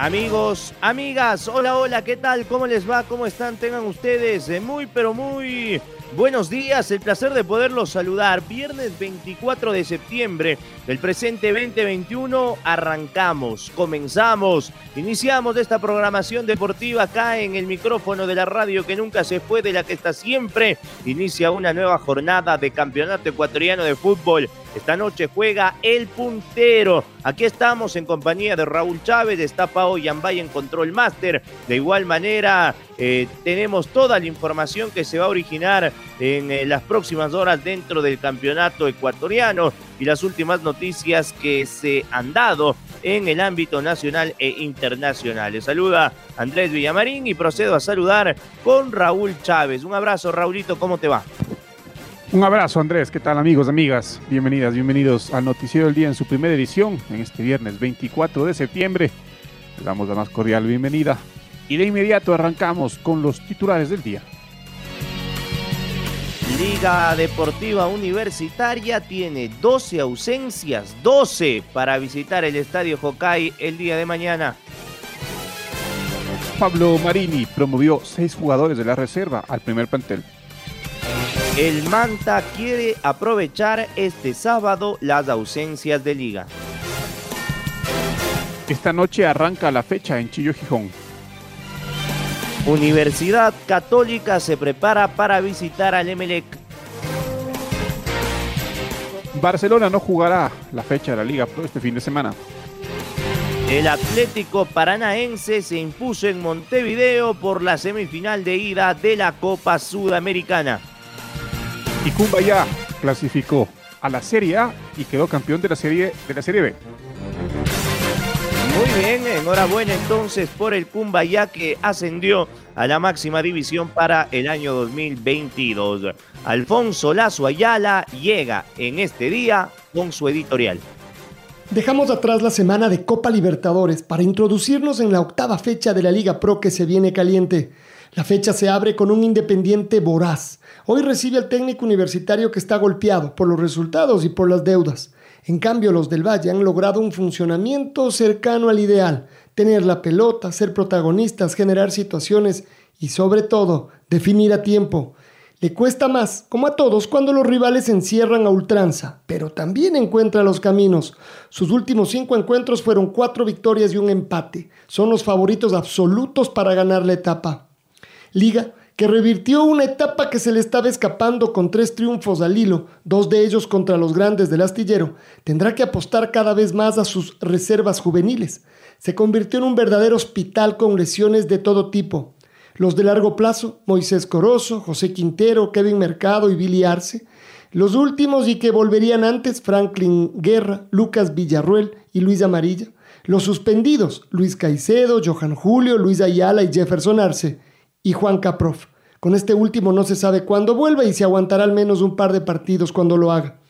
Amigos, amigas, hola, hola, ¿qué tal? ¿Cómo les va? ¿Cómo están? Tengan ustedes eh, muy, pero muy Buenos días, el placer de poderlos saludar. Viernes 24 de septiembre del presente 2021 arrancamos, comenzamos, iniciamos esta programación deportiva acá en el micrófono de la radio que nunca se fue, de la que está siempre. Inicia una nueva jornada de campeonato ecuatoriano de fútbol. Esta noche juega el puntero. Aquí estamos en compañía de Raúl Chávez, está Pao Yambay en Control Master. De igual manera, eh, tenemos toda la información que se va a originar en eh, las próximas horas dentro del campeonato ecuatoriano y las últimas noticias que se han dado en el ámbito nacional e internacional. Les saluda Andrés Villamarín y procedo a saludar con Raúl Chávez. Un abrazo, Raulito, ¿cómo te va? Un abrazo Andrés, ¿qué tal amigos, amigas? Bienvenidas, bienvenidos al Noticiero del Día en su primera edición, en este viernes 24 de septiembre. Le damos la más cordial bienvenida y de inmediato arrancamos con los titulares del día. Liga Deportiva Universitaria tiene 12 ausencias, 12 para visitar el Estadio Hokai el día de mañana. Pablo Marini promovió seis jugadores de la reserva al primer plantel. El Manta quiere aprovechar este sábado las ausencias de liga. Esta noche arranca la fecha en Chillo Gijón. Universidad Católica se prepara para visitar al Emelec. Barcelona no jugará la fecha de la Liga Pro este fin de semana. El Atlético Paranaense se impuso en Montevideo por la semifinal de ida de la Copa Sudamericana. Y Cumbaya clasificó a la Serie A y quedó campeón de la Serie, de la serie B. Muy bien, enhorabuena entonces por el Cumbaya que ascendió a la máxima división para el año 2022. Alfonso Lazo Ayala llega en este día con su editorial. Dejamos atrás la semana de Copa Libertadores para introducirnos en la octava fecha de la Liga Pro que se viene caliente. La fecha se abre con un independiente voraz. Hoy recibe al técnico universitario que está golpeado por los resultados y por las deudas. En cambio, los del Valle han logrado un funcionamiento cercano al ideal, tener la pelota, ser protagonistas, generar situaciones y sobre todo definir a tiempo. Le cuesta más, como a todos, cuando los rivales encierran a ultranza, pero también encuentra los caminos. Sus últimos cinco encuentros fueron cuatro victorias y un empate. Son los favoritos absolutos para ganar la etapa. Liga que revirtió una etapa que se le estaba escapando con tres triunfos al hilo, dos de ellos contra los grandes del astillero, tendrá que apostar cada vez más a sus reservas juveniles. Se convirtió en un verdadero hospital con lesiones de todo tipo. Los de largo plazo, Moisés Corozo, José Quintero, Kevin Mercado y Billy Arce. Los últimos y que volverían antes, Franklin Guerra, Lucas Villarruel y Luis Amarilla. Los suspendidos, Luis Caicedo, Johan Julio, Luis Ayala y Jefferson Arce. Y Juan Caprof. Con este último no se sabe cuándo vuelva y si aguantará al menos un par de partidos cuando lo haga.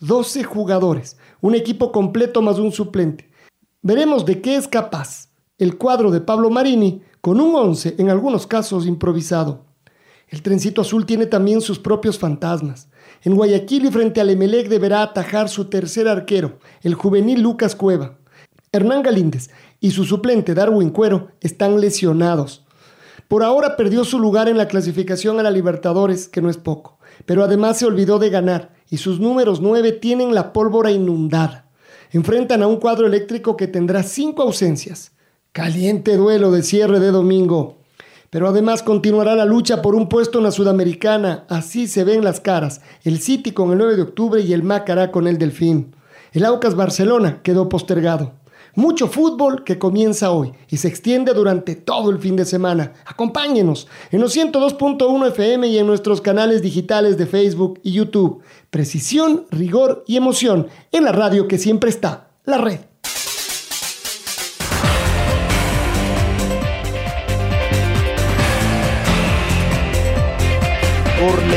12 jugadores, un equipo completo más un suplente. Veremos de qué es capaz el cuadro de Pablo Marini con un 11 en algunos casos improvisado. El trencito azul tiene también sus propios fantasmas. En Guayaquil y frente al Emelec deberá atajar su tercer arquero, el juvenil Lucas Cueva. Hernán Galíndez y su suplente Darwin Cuero están lesionados. Por ahora perdió su lugar en la clasificación a la Libertadores, que no es poco, pero además se olvidó de ganar y sus números 9 tienen la pólvora inundada. enfrentan a un cuadro eléctrico que tendrá cinco ausencias. Caliente duelo de cierre de domingo. Pero además continuará la lucha por un puesto en la Sudamericana. Así se ven las caras. El City con el 9 de octubre y el Macará con el Delfín. El Aucas Barcelona quedó postergado. Mucho fútbol que comienza hoy y se extiende durante todo el fin de semana. Acompáñenos en los 102.1 FM y en nuestros canales digitales de Facebook y YouTube. Precisión, rigor y emoción en la radio que siempre está, la red.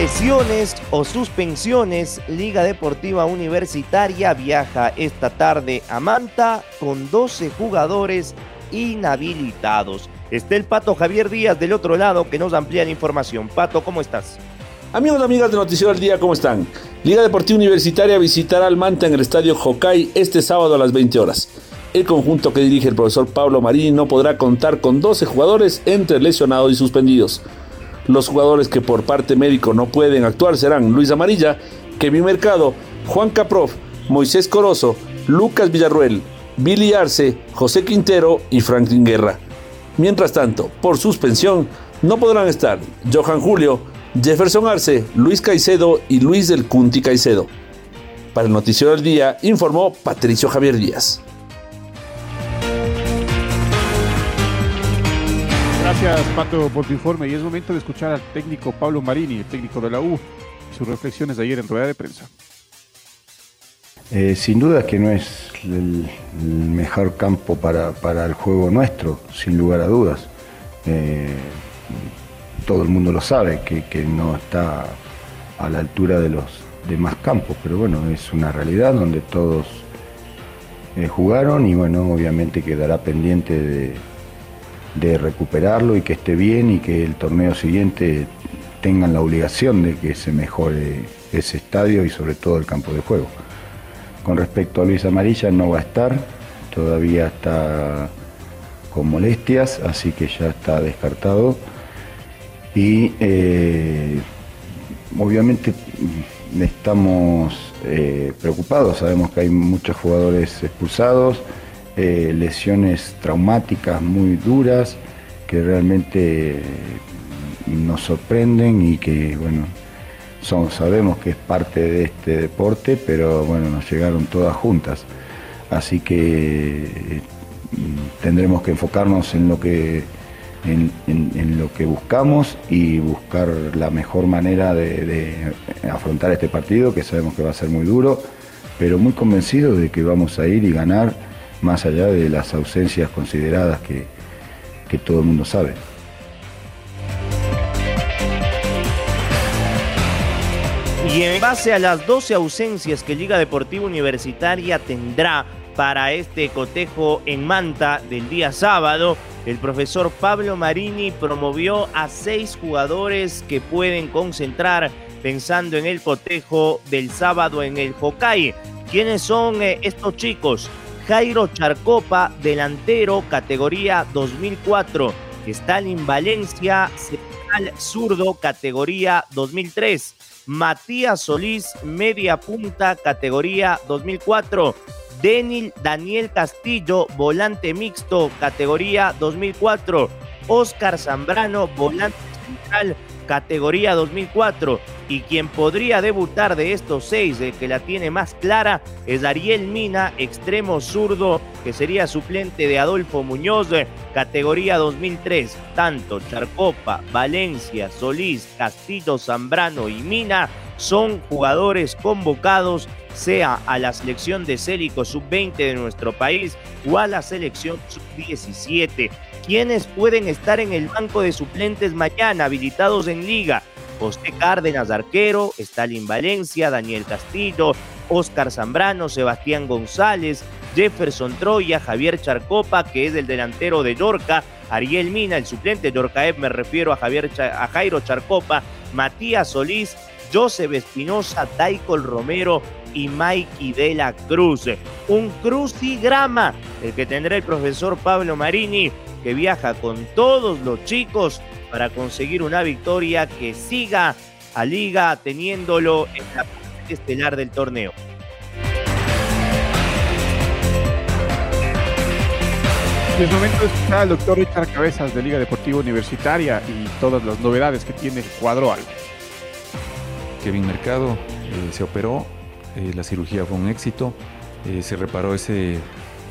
Lesiones o suspensiones, Liga Deportiva Universitaria viaja esta tarde a Manta con 12 jugadores inhabilitados. Está el Pato Javier Díaz del otro lado que nos amplía la información. Pato, ¿cómo estás? Amigos y amigas de Noticiero del Día, ¿cómo están? Liga Deportiva Universitaria visitará al Manta en el Estadio Hokai este sábado a las 20 horas. El conjunto que dirige el profesor Pablo Marini no podrá contar con 12 jugadores entre lesionados y suspendidos. Los jugadores que por parte médico no pueden actuar serán Luis Amarilla, Kevin Mercado, Juan Caprof, Moisés Corozo, Lucas Villarruel, Billy Arce, José Quintero y Franklin Guerra. Mientras tanto, por suspensión, no podrán estar Johan Julio, Jefferson Arce, Luis Caicedo y Luis del Cunti Caicedo. Para el Noticiero del Día, informó Patricio Javier Díaz. Gracias, Pato, por tu informe. Y es momento de escuchar al técnico Pablo Marini, el técnico de la U, sus reflexiones de ayer en rueda de prensa. Eh, sin duda que no es el, mejor campo para, para, el juego nuestro, sin lugar a dudas. Eh, todo el mundo lo sabe, que, que, no está a la altura de los demás campos, pero bueno, es una realidad donde todos eh, jugaron y bueno, obviamente quedará pendiente de, de recuperarlo y que esté bien y que el torneo siguiente tengan la obligación de que se mejore ese estadio y sobre todo el campo de juego. Con respecto a Luis Amarilla no va a estar, todavía está con molestias, así que ya está descartado. Y eh, obviamente estamos eh, preocupados, sabemos que hay muchos jugadores expulsados, eh, lesiones traumáticas muy duras que realmente nos sorprenden y que bueno son, sabemos que es parte de este deporte, pero bueno, nos llegaron todas juntas. Así que eh, tendremos que enfocarnos en lo que, en, lo que buscamos y buscar la mejor manera de, de, afrontar este partido, que sabemos que va a ser muy duro, pero muy convencidos de que vamos a ir y ganar más allá de las ausencias consideradas que, que todo el mundo sabe. Y en base a las 12 ausencias que Liga Deportiva Universitaria tendrá para este cotejo en Manta del día sábado, el profesor Pablo Marini promovió a seis jugadores que pueden concentrar pensando en el cotejo del sábado en el Hokai. ¿Quiénes son eh, estos chicos? Jairo Charcopa, delantero, categoría 2004. Stalin Valencia, central zurdo, categoría 2003. Matías Solís, media punta, categoría 2004. Denil Daniel Castillo, volante mixto, categoría 2004. Oscar Zambrano, volante central, categoría 2004. Y quien podría debutar de estos seis, el que la tiene más clara, es Ariel Mina, extremo zurdo, que sería suplente de Adolfo Muñoz, categoría 2003. Tanto Charcopa, Valencia, Solís, Castillo, Zambrano y Mina son jugadores convocados sea a la selección de Célico sub-20 de nuestro país o a la selección sub-17. ¿Quiénes pueden estar en el banco de suplentes mañana habilitados en liga? José Cárdenas, arquero, Stalin Valencia, Daniel Castillo, Oscar Zambrano, Sebastián González, Jefferson Troya, Javier Charcopa, que es el delantero de Yorca, Ariel Mina, el suplente de Yorcaev, me refiero a, Javier, a Jairo Charcopa, Matías Solís, Joseph Espinosa, Daicol Romero y Mikey de la Cruz. Un crucigrama, el que tendrá el profesor Pablo Marini, que viaja con todos los chicos para conseguir una victoria que siga a Liga teniéndolo en la parte estelar del torneo. Es momento de escuchar al doctor Richard Cabezas de Liga Deportiva Universitaria y todas las novedades que tiene Cuadro Alba. Kevin Mercado eh, se operó, eh, la cirugía fue un éxito, eh, se reparó ese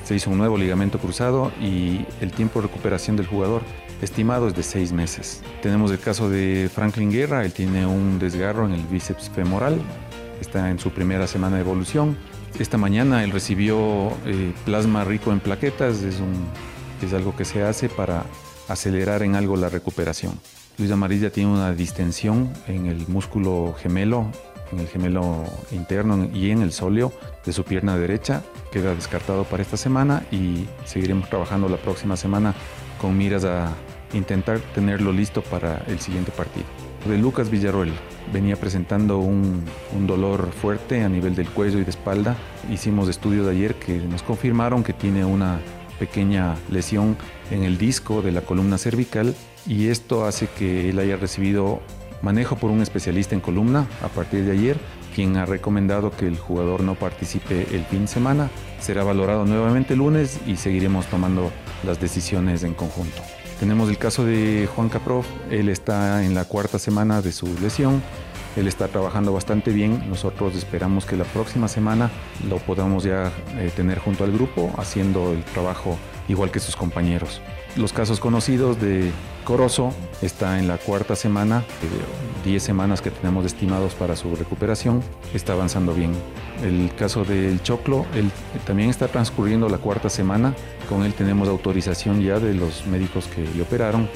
se hizo un nuevo ligamento cruzado y el tiempo de recuperación del jugador estimado es de seis meses. Tenemos el caso de Franklin Guerra, él tiene un desgarro en el bíceps femoral, está en su primera semana de evolución. Esta mañana él recibió plasma rico en plaquetas, es, es algo que se hace para acelerar en algo la recuperación. Luis Amarilla tiene una distensión en el músculo gemelo, en el gemelo interno y en el sóleo de su pierna derecha. Queda descartado para esta semana y seguiremos trabajando la próxima semana con miras a intentar tenerlo listo para el siguiente partido. De Lucas Villarroel venía presentando un, un, dolor fuerte a nivel del cuello y de espalda. Hicimos estudios de ayer que nos confirmaron que tiene una pequeña lesión en el disco de la columna cervical y esto hace que él haya recibido manejo por un especialista en columna a partir de ayer, quien ha recomendado que el jugador no participe el fin de semana. Será valorado nuevamente el lunes y seguiremos tomando las decisiones en conjunto. Tenemos el caso de Juan Caprof, él está en la cuarta semana de su lesión, él está trabajando bastante bien, nosotros esperamos que la próxima semana lo podamos ya eh, tener junto al grupo haciendo el trabajo igual que sus compañeros. Los casos conocidos de Corozo está en la cuarta semana, 10 semanas que tenemos estimados para su recuperación, está avanzando bien. El caso del Choclo, él también está transcurriendo la cuarta semana, con él tenemos autorización ya de los médicos que le operaron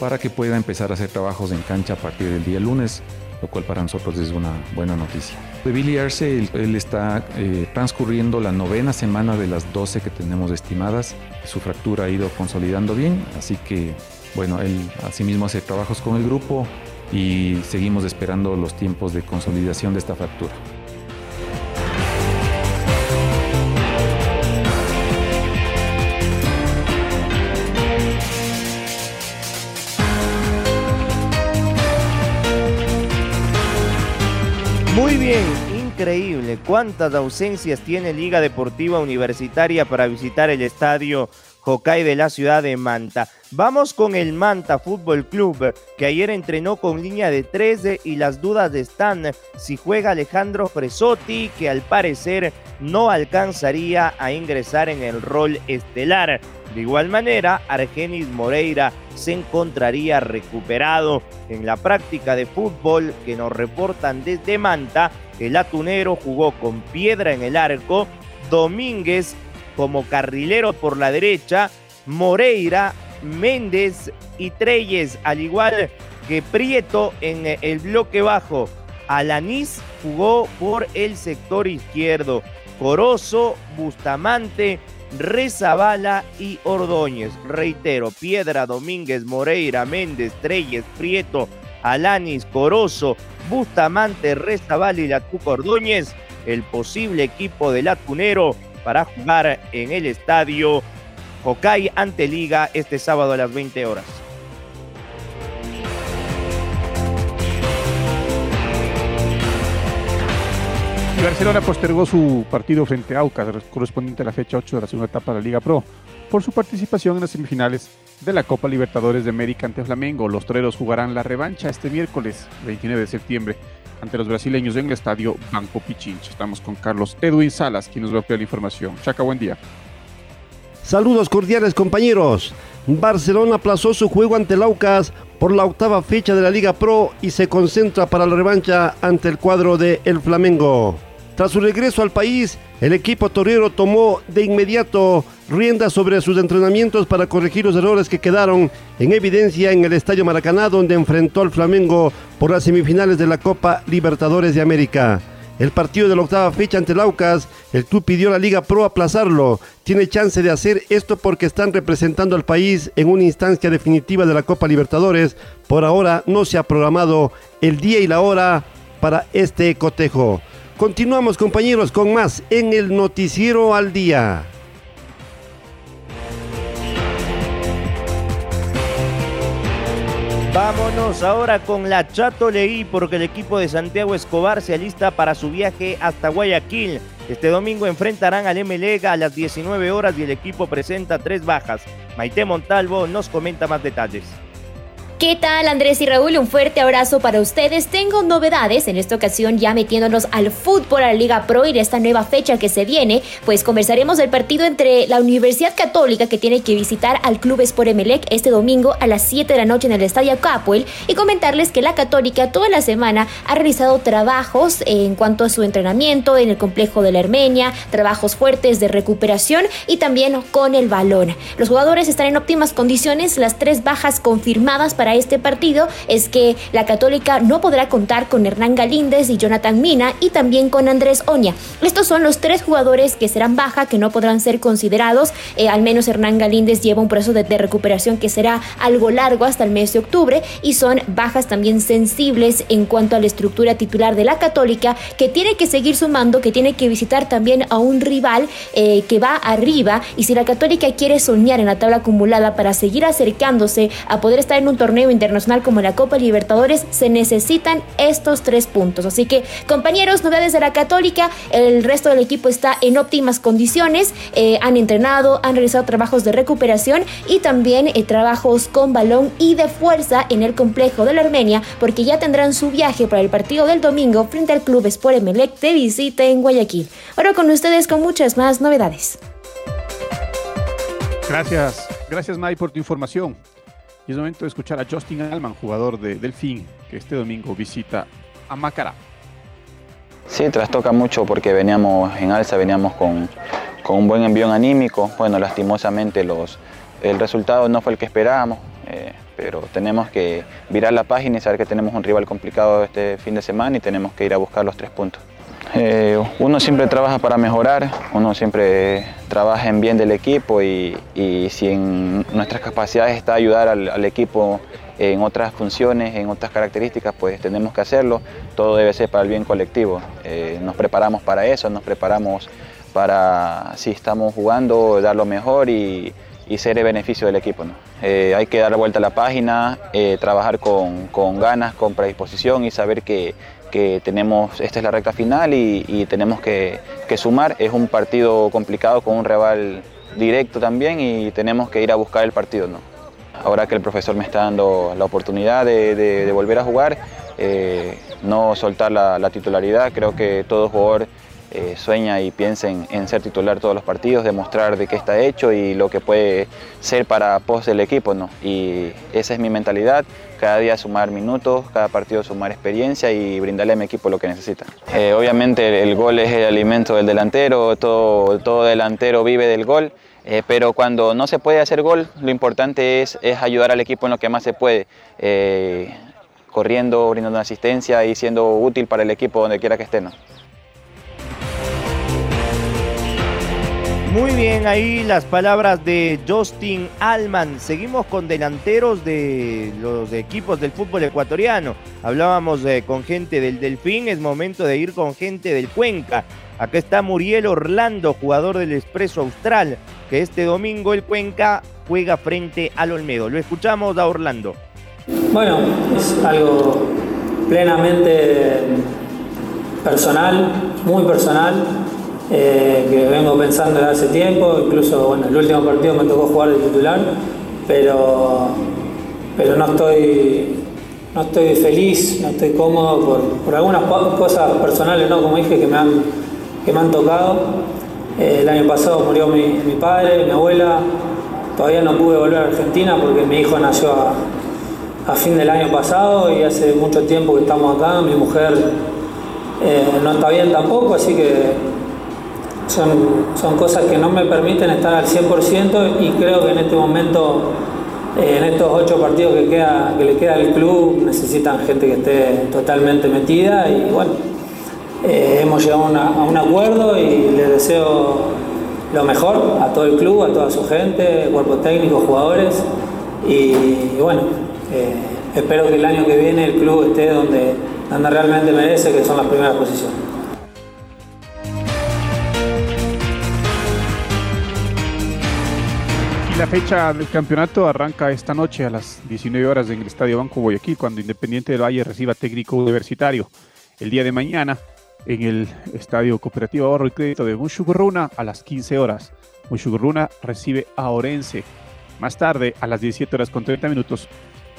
para que pueda empezar a hacer trabajos en cancha a partir del día lunes lo cual para nosotros es una buena noticia. De Billy Arce, él, está eh, transcurriendo la novena semana de las 12 que tenemos estimadas. Su fractura ha ido consolidando bien, así que bueno, él asimismo hace trabajos con el grupo y seguimos esperando los tiempos de consolidación de esta fractura. Bien, increíble. ¿Cuántas ausencias tiene Liga Deportiva Universitaria para visitar el estadio Hokkaido de la ciudad de Manta? Vamos con el Manta Fútbol Club, que ayer entrenó con línea de 13 y las dudas están si juega Alejandro Fresotti, que al parecer no alcanzaría a ingresar en el rol estelar. De igual manera, Argenis Moreira se encontraría recuperado en la práctica de fútbol que nos reportan desde Manta. El atunero jugó con piedra en el arco, Domínguez como carrilero por la derecha, Moreira, Méndez y Treyes, al igual que Prieto en el bloque bajo. Alanís jugó por el sector izquierdo. Corozo, Bustamante, Rezabala y Ordóñez. Reitero, Piedra, Domínguez, Moreira, Méndez, Treyes, Prieto, Alanis, Corozo, Bustamante, Rezabala y Latuco Ordóñez. El posible equipo del Atunero para jugar en el estadio Hokai ante Liga este sábado a las 20 horas. Barcelona postergó su partido frente a Aucas, correspondiente a la fecha 8 de la segunda etapa de la Liga Pro, por su participación en las semifinales de la Copa Libertadores de América ante Flamengo. Los toreros jugarán la revancha este miércoles 29 de septiembre ante los brasileños en el estadio Banco Pichincha. Estamos con Carlos Edwin Salas, quien nos va a la información. Chaca, buen día. Saludos cordiales compañeros. Barcelona aplazó su juego ante el Aucas por la octava fecha de la Liga Pro y se concentra para la revancha ante el cuadro de El Flamengo. Tras su regreso al país, el equipo torero tomó de inmediato riendas sobre sus entrenamientos para corregir los errores que quedaron en evidencia en el Estadio Maracaná, donde enfrentó al Flamengo por las semifinales de la Copa Libertadores de América. El partido de la octava fecha ante el Aucas, el club pidió a la Liga Pro aplazarlo. Tiene chance de hacer esto porque están representando al país en una instancia definitiva de la Copa Libertadores. Por ahora no se ha programado el día y la hora para este cotejo. Continuamos compañeros con más en el noticiero al día. Vámonos ahora con la Chato Leí porque el equipo de Santiago Escobar se alista para su viaje hasta Guayaquil. Este domingo enfrentarán al MLEG a las 19 horas y el equipo presenta tres bajas. Maite Montalvo nos comenta más detalles. ¿Qué tal Andrés y Raúl? Un fuerte abrazo para ustedes. Tengo novedades, en esta ocasión ya metiéndonos al fútbol, a la Liga Pro y de esta nueva fecha que se viene, pues conversaremos del partido entre la Universidad Católica que tiene que visitar al Club Sport Emelec este domingo a las 7 de la noche en el Estadio Capuel y comentarles que la Católica toda la semana ha realizado trabajos en cuanto a su entrenamiento en el complejo de la Armenia, trabajos fuertes de recuperación y también con el balón. Los jugadores están en óptimas condiciones, las tres bajas confirmadas para este partido es que la Católica no podrá contar con Hernán Galíndez y Jonathan Mina y también con Andrés Oña. Estos son los tres jugadores que serán baja, que no podrán ser considerados. Eh, al menos Hernán Galíndez lleva un proceso de, recuperación que será algo largo hasta el mes de octubre y son bajas también sensibles en cuanto a la estructura titular de la Católica que tiene que seguir sumando, que tiene que visitar también a un rival eh, que va arriba y si la Católica quiere soñar en la tabla acumulada para seguir acercándose a poder estar en un torneo internacional como la Copa Libertadores, se necesitan estos tres puntos. Así que, compañeros, novedades de la Católica, el resto del equipo está en óptimas condiciones, eh, han entrenado, han realizado trabajos de recuperación y también eh, trabajos con balón y de fuerza en el complejo de la Armenia, porque ya tendrán su viaje para el partido del domingo frente al Club Sport Emelec de visita en Guayaquil. Ahora con ustedes con muchas más novedades. Gracias, gracias May por tu información. Y es momento de escuchar a Justin Alman, jugador de Delfín, que este domingo visita a Macará. Sí, trastoca mucho porque veníamos en alza, veníamos con, con un buen envío anímico. Bueno, lastimosamente el resultado no fue el que esperábamos, eh, pero tenemos que virar la página y saber que tenemos un rival complicado este fin de semana y tenemos que ir a buscar los tres puntos. Eh, uno siempre trabaja para mejorar, uno siempre trabaja en bien del equipo y, si en nuestras capacidades está ayudar al, equipo en otras funciones, en otras características, pues tenemos que hacerlo. Todo debe ser para el bien colectivo. Eh, nos preparamos para eso, nos preparamos para, si estamos jugando, dar lo mejor y, ser el beneficio del equipo. Eh, hay que dar vuelta a la página, trabajar con, ganas, con predisposición y saber que, que, tenemos, esta es la recta final y, tenemos que, sumar. Es un partido complicado con un rival directo también y tenemos que ir a buscar el partido. ¿no? Ahora que el profesor me está dando la oportunidad de volver a jugar, eh, no soltar la, la, titularidad, creo que todo jugador eh, sueña y piensa en, en, ser titular todos los partidos, demostrar de qué está hecho y lo que puede ser para pos del equipo. ¿no? Y esa es mi mentalidad, cada día sumar minutos, cada partido sumar experiencia y brindarle a mi equipo lo que necesita. Eh, obviamente el, gol es el alimento del delantero, todo, todo delantero vive del gol. Eh, pero cuando no se puede hacer gol, lo importante es, es, ayudar al equipo en lo que más se puede, eh, corriendo, brindando asistencia y siendo útil para el equipo donde quiera que esté. ¿no? Muy bien, ahí las palabras de Justin Alman. Seguimos con delanteros de los equipos del fútbol ecuatoriano. Hablábamos eh, con gente del Delfín, es momento de ir con gente del Cuenca. Acá está Muriel Orlando, jugador del Expreso Austral, que este domingo el Cuenca juega frente al Olmedo. Lo escuchamos a Orlando. Bueno, es algo plenamente personal, muy personal eh, que vengo pensando desde hace tiempo, incluso bueno, el último partido me tocó jugar de titular, pero, pero no, estoy, no estoy feliz, no estoy cómodo por, por algunas cosas personales, ¿no? como dije, que me han, que me han tocado. Eh, el año pasado murió mi, padre, mi abuela, todavía no pude volver a Argentina porque mi hijo nació a, a fin del año pasado y hace mucho tiempo que estamos acá, mi mujer eh, no está bien tampoco, así que son, son cosas que no me permiten estar al 100% y creo que en este momento, eh, en estos ocho partidos que, queda, que le queda al club, necesitan gente que esté totalmente metida y bueno, eh, hemos llegado a, un acuerdo y les deseo lo mejor a todo el club, a toda su gente, cuerpo técnico, jugadores y, y bueno, eh, espero que el año que viene el club esté donde, donde realmente merece, que son las primeras posiciones. La fecha del campeonato arranca esta noche a las 19 horas en el Estadio Banco Guayaquil, cuando Independiente del Valle reciba técnico universitario. El día de mañana en el Estadio Cooperativo Ahorro y Crédito de Mushugurruna a las 15 horas. Mushugurruna recibe a Orense. Más tarde, a las 17 horas con 30 minutos,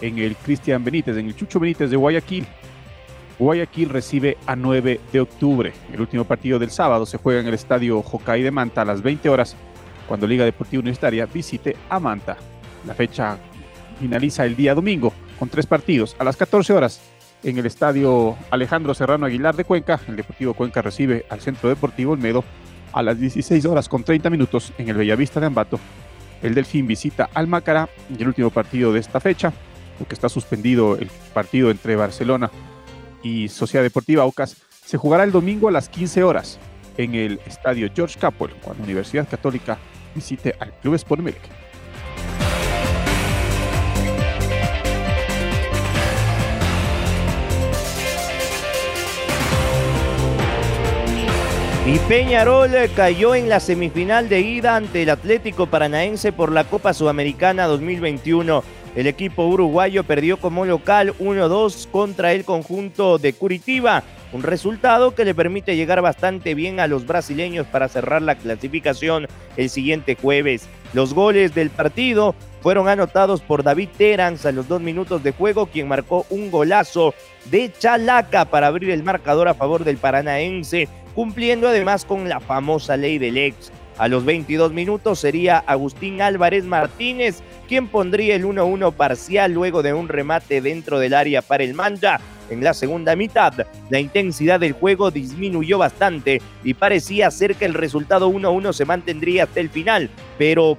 en el Cristian Benítez, en el Chucho Benítez de Guayaquil. Guayaquil recibe a 9 de octubre. El último partido del sábado se juega en el Estadio Jocay de Manta a las 20 horas, cuando Liga Deportiva Universitaria visite a Manta. La fecha finaliza el día domingo con tres partidos. A las 14 horas, en el Estadio Alejandro Serrano Aguilar de Cuenca, el Deportivo Cuenca recibe al Centro Deportivo Olmedo. A las 16 horas con 30 minutos, en el Bellavista de Ambato, el Delfín visita al Mácara y el último partido de esta fecha, porque está suspendido el partido entre Barcelona y Sociedad Deportiva Aucas, se jugará el domingo a las 15 horas en el estadio George Capwell, cuando Universidad Católica visite al Club Sport Melec. Y Peñarol cayó en la semifinal de ida ante el Atlético Paranaense por la Copa Sudamericana 2021. El equipo uruguayo perdió como local 1-2 contra el conjunto de Curitiba, un resultado que le permite llegar bastante bien a los brasileños para cerrar la clasificación el siguiente jueves. Los goles del partido fueron anotados por David Terans a los dos minutos de juego, quien marcó un golazo de Chalaca para abrir el marcador a favor del Paranaense cumpliendo además con la famosa ley del ex. A los 22 minutos sería Agustín Álvarez Martínez quien pondría el 1-1 parcial luego de un remate dentro del área para el Manja. En la segunda mitad, la intensidad del juego disminuyó bastante y parecía ser que el resultado 1-1 se mantendría hasta el final, pero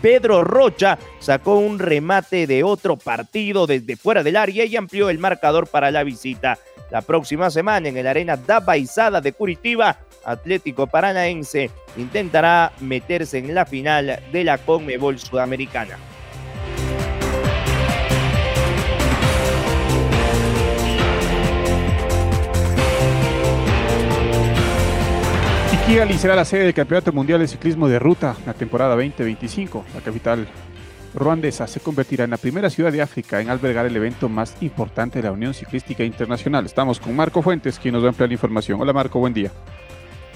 Pedro Rocha sacó un remate de otro partido desde fuera del área y amplió el marcador para la visita. La próxima semana en el Arena da Baizada de Curitiba, Atlético Paranaense intentará meterse en la final de la Conmebol Sudamericana. Kigali será la sede del Campeonato Mundial de Ciclismo de Ruta, la temporada 2025. La capital ruandesa se convertirá en la primera ciudad de África en albergar el evento más importante de la Unión Ciclística Internacional. Estamos con Marco Fuentes, quien nos va a ampliar la información. Hola Marco, buen día.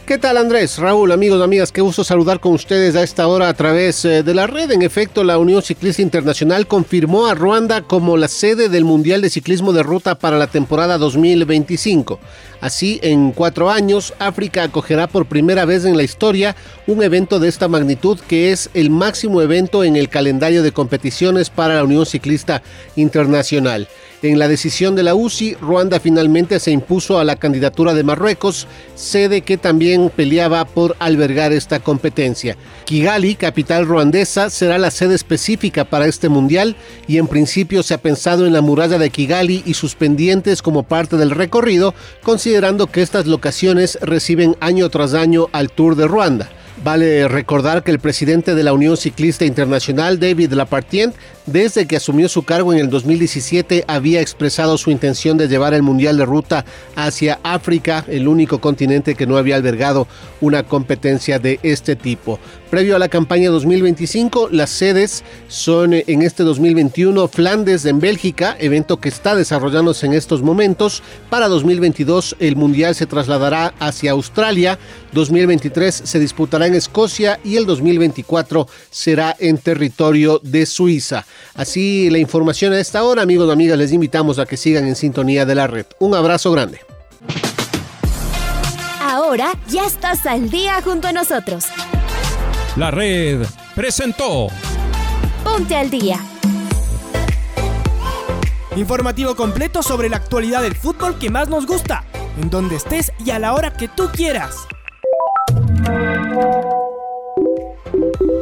¿Qué tal Andrés? Raúl, amigos, amigas, qué gusto saludar con ustedes a esta hora a través eh, de la red. En efecto, la Unión Ciclista Internacional confirmó a Ruanda como la sede del Mundial de Ciclismo de Ruta para la temporada 2025. Así, en cuatro años, África acogerá por primera vez en la historia un evento de esta magnitud que es el máximo evento en el calendario de competiciones para la Unión Ciclista Internacional. En la decisión de la UCI, Ruanda finalmente se impuso a la candidatura de Marruecos, sede que también peleaba por albergar esta competencia. Kigali, capital ruandesa, será la sede específica para este mundial y en principio se ha pensado en la muralla de Kigali y sus pendientes como parte del recorrido, considerando que estas locaciones reciben año tras año al Tour de Ruanda. Vale recordar que el presidente de la Unión Ciclista Internacional, David Lapartien, desde que asumió su cargo en el 2017 había expresado su intención de llevar el Mundial de Ruta hacia África, el único continente que no había albergado una competencia de este tipo. Previo a la campaña 2025, las sedes son eh, en este 2021 Flandes en Bélgica, evento que está desarrollándose en estos momentos. Para 2022 el Mundial se trasladará hacia Australia, 2023 se disputará en Escocia y el 2024 será en territorio de Suiza. Así la información a esta hora, amigos y amigas, les invitamos a que sigan en sintonía de la red. Un abrazo grande. Ahora ya estás al día junto a nosotros. La red presentó. Ponte al día. Informativo completo sobre la actualidad del fútbol que más nos gusta, en donde estés y a la hora que tú quieras.